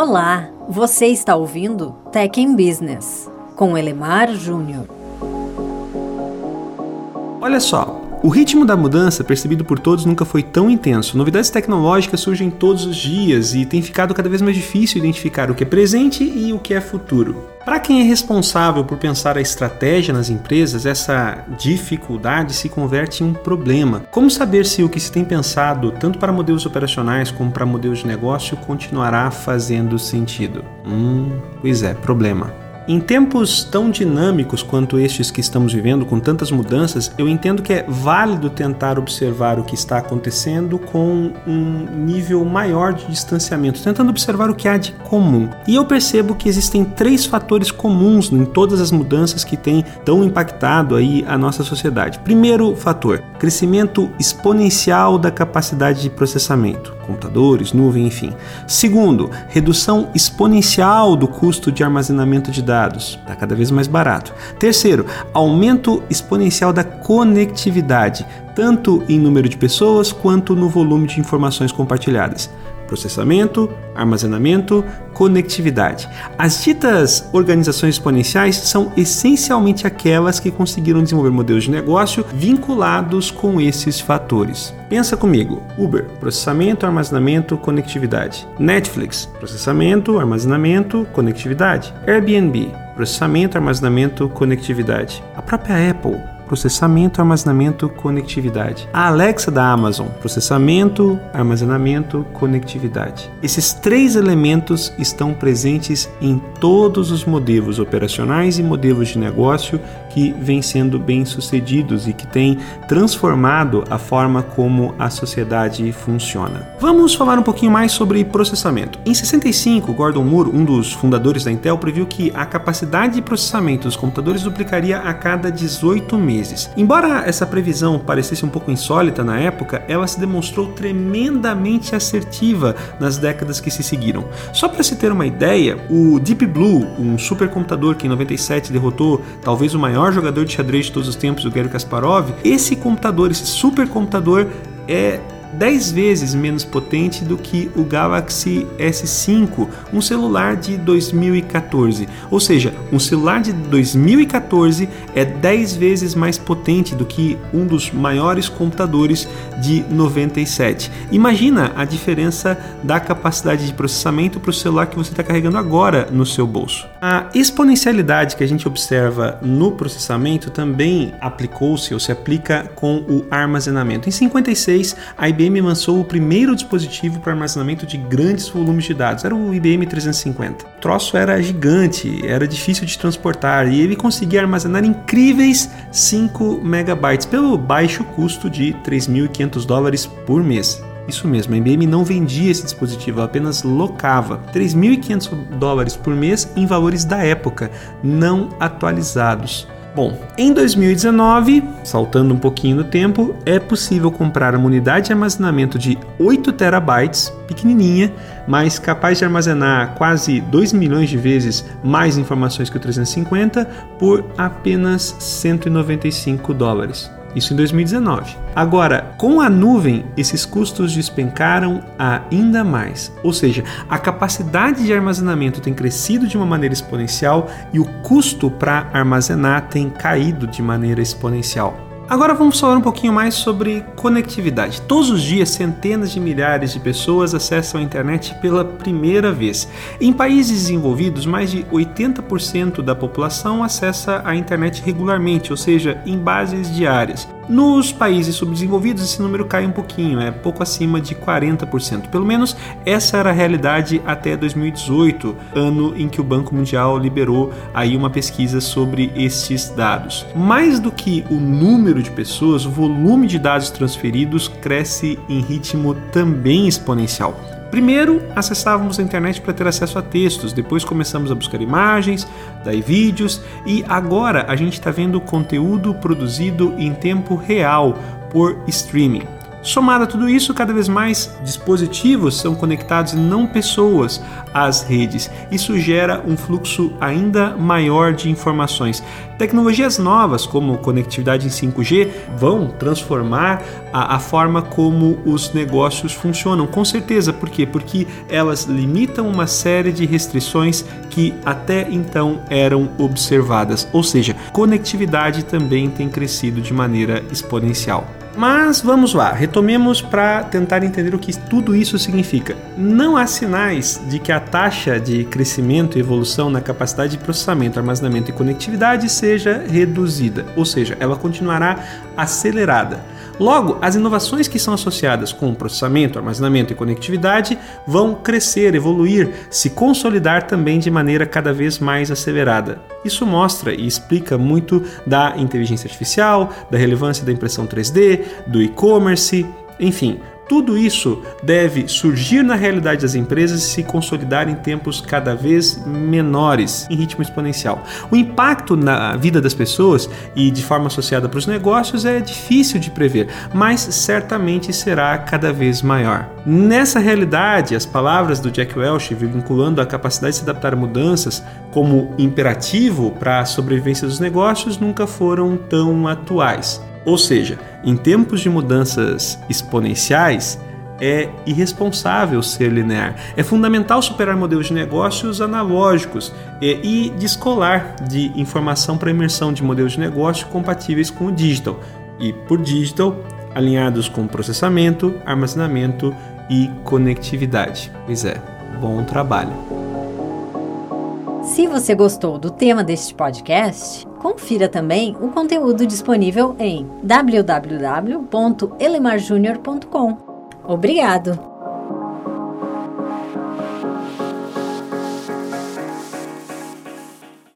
Olá, você está ouvindo Tech in Business com Elemar Júnior. Olha só, o ritmo da mudança percebido por todos nunca foi tão intenso. Novidades tecnológicas surgem todos os dias e tem ficado cada vez mais difícil identificar o que é presente e o que é futuro. Para quem é responsável por pensar a estratégia nas empresas, essa dificuldade se converte em um problema. Como saber se o que se tem pensado, tanto para modelos operacionais como para modelos de negócio, continuará fazendo sentido? Hum, pois é, problema. Em tempos tão dinâmicos quanto estes que estamos vivendo, com tantas mudanças, eu entendo que é válido tentar observar o que está acontecendo com um nível maior de distanciamento, tentando observar o que há de comum. E eu percebo que existem três fatores comuns em todas as mudanças que têm tão impactado aí a nossa sociedade. Primeiro fator, crescimento exponencial da capacidade de processamento, computadores, nuvem, enfim. Segundo, redução exponencial do custo de armazenamento de dados dados, está cada vez mais barato. Terceiro, aumento exponencial da conectividade, tanto em número de pessoas quanto no volume de informações compartilhadas processamento, armazenamento, conectividade. As ditas organizações exponenciais são essencialmente aquelas que conseguiram desenvolver modelos de negócio vinculados com esses fatores. Pensa comigo: Uber, processamento, armazenamento, conectividade. Netflix, processamento, armazenamento, conectividade. Airbnb, processamento, armazenamento, conectividade. A própria Apple, processamento, armazenamento, conectividade. A Alexa da Amazon, processamento, armazenamento, conectividade. Esses três elementos estão presentes em todos os modelos operacionais e modelos de negócio que vêm sendo bem sucedidos e que têm transformado a forma como a sociedade funciona. Vamos falar um pouquinho mais sobre processamento. Em 65, Gordon Moore, um dos fundadores da Intel, previu que a capacidade de processamento dos computadores duplicaria a cada 18 meses meses. Embora essa previsão parecesse um pouco insólita na época, ela se demonstrou tremendamente assertiva nas décadas que se seguiram. Só para se ter uma ideia, o Deep Blue, um supercomputador que em 97 derrotou talvez o maior jogador de xadrez de todos os tempos, o Garry Kasparov, esse computador, esse supercomputador é 10 vezes menos potente do que o Galaxy S5, um celular de 2014. Ou seja, um celular de 2014 é 10 vezes mais potente do que um dos maiores computadores de 97. Imagina a diferença da capacidade de processamento para o celular que você está carregando agora no seu bolso. A exponencialidade que a gente observa no processamento também aplicou-se ou se aplica com o armazenamento. Em 56, a IBM lançou o primeiro dispositivo para armazenamento de grandes volumes de dados, era o IBM 350. O troço era gigante, era difícil de transportar e ele conseguia armazenar incríveis 5 megabytes pelo baixo custo de 3.500 dólares por mês. Isso mesmo, a IBM não vendia esse dispositivo, apenas locava 3.500 dólares por mês em valores da época, não atualizados. Bom, em 2019, saltando um pouquinho no tempo, é possível comprar uma unidade de armazenamento de 8 terabytes, pequenininha, mas capaz de armazenar quase 2 milhões de vezes mais informações que o 350 por apenas 195 dólares. Isso em 2019. Agora, com a nuvem, esses custos despencaram ainda mais. Ou seja, a capacidade de armazenamento tem crescido de uma maneira exponencial e o custo para armazenar tem caído de maneira exponencial. Agora vamos falar um pouquinho mais sobre conectividade. Todos os dias, centenas de milhares de pessoas acessam a internet pela primeira vez. Em países desenvolvidos, mais de 80% da população acessa a internet regularmente, ou seja, em bases diárias. Nos países subdesenvolvidos, esse número cai um pouquinho, é pouco acima de 40%. Pelo menos essa era a realidade até 2018, ano em que o Banco Mundial liberou aí uma pesquisa sobre estes dados. Mais do que o número de pessoas, o volume de dados transferidos cresce em ritmo também exponencial. Primeiro, acessávamos a internet para ter acesso a textos, depois começamos a buscar imagens, daí vídeos e agora a gente está vendo conteúdo produzido em tempo real por streaming. Somado a tudo isso, cada vez mais dispositivos são conectados e não pessoas às redes. Isso gera um fluxo ainda maior de informações. Tecnologias novas, como conectividade em 5G, vão transformar a, a forma como os negócios funcionam, com certeza. Por quê? Porque elas limitam uma série de restrições que até então eram observadas. Ou seja, conectividade também tem crescido de maneira exponencial. Mas vamos lá, retomemos para tentar entender o que tudo isso significa. Não há sinais de que a taxa de crescimento e evolução na capacidade de processamento, armazenamento e conectividade seja reduzida, ou seja, ela continuará acelerada. Logo, as inovações que são associadas com processamento, armazenamento e conectividade vão crescer, evoluir, se consolidar também de maneira cada vez mais acelerada. Isso mostra e explica muito da inteligência artificial, da relevância da impressão 3D, do e-commerce, enfim, tudo isso deve surgir na realidade das empresas e se consolidar em tempos cada vez menores, em ritmo exponencial. O impacto na vida das pessoas e de forma associada para os negócios é difícil de prever, mas certamente será cada vez maior. Nessa realidade, as palavras do Jack Welch, vinculando a capacidade de se adaptar a mudanças como imperativo para a sobrevivência dos negócios, nunca foram tão atuais. Ou seja, em tempos de mudanças exponenciais, é irresponsável ser linear. É fundamental superar modelos de negócios analógicos e descolar de informação para imersão de modelos de negócio compatíveis com o digital. E por digital, alinhados com processamento, armazenamento e conectividade. Pois é, bom trabalho. Se você gostou do tema deste podcast, confira também o conteúdo disponível em www.elemarjunior.com. Obrigado!